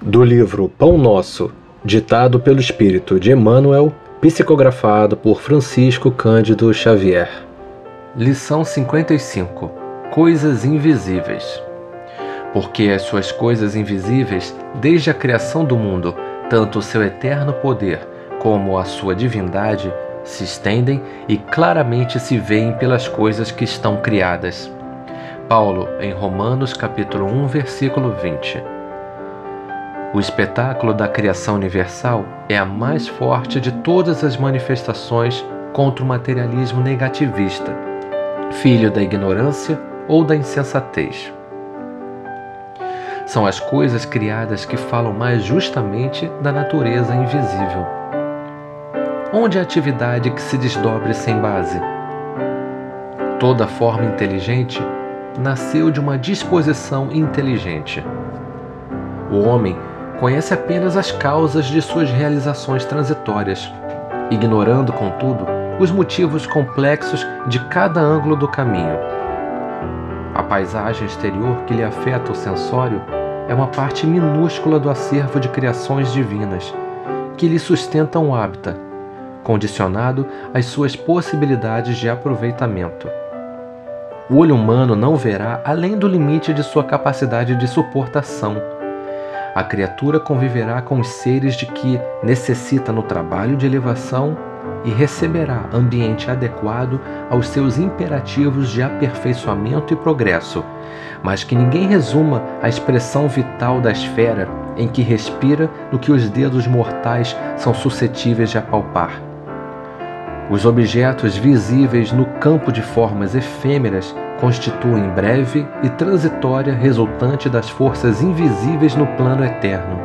Do livro Pão Nosso, ditado pelo espírito de Emmanuel, psicografado por Francisco Cândido Xavier. Lição 55: Coisas invisíveis. Porque as suas coisas invisíveis, desde a criação do mundo, tanto o seu eterno poder como a sua divindade, se estendem e claramente se veem pelas coisas que estão criadas. Paulo, em Romanos capítulo 1, versículo 20. O espetáculo da criação universal é a mais forte de todas as manifestações contra o materialismo negativista, filho da ignorância ou da insensatez. São as coisas criadas que falam mais justamente da natureza invisível. Onde a atividade que se desdobre sem base? Toda forma inteligente nasceu de uma disposição inteligente. O homem conhece apenas as causas de suas realizações transitórias, ignorando, contudo, os motivos complexos de cada ângulo do caminho. A paisagem exterior que lhe afeta o sensório é uma parte minúscula do acervo de criações divinas que lhe sustentam o hábitat, condicionado às suas possibilidades de aproveitamento. O olho humano não verá além do limite de sua capacidade de suportação a criatura conviverá com os seres de que necessita no trabalho de elevação e receberá ambiente adequado aos seus imperativos de aperfeiçoamento e progresso, mas que ninguém resuma a expressão vital da esfera em que respira no que os dedos mortais são suscetíveis de apalpar. Os objetos visíveis no campo de formas efêmeras constituem breve e transitória resultante das forças invisíveis no plano eterno.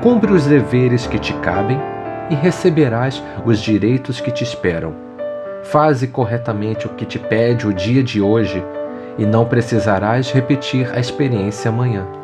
Cumpre os deveres que te cabem e receberás os direitos que te esperam. Faze corretamente o que te pede o dia de hoje e não precisarás repetir a experiência amanhã.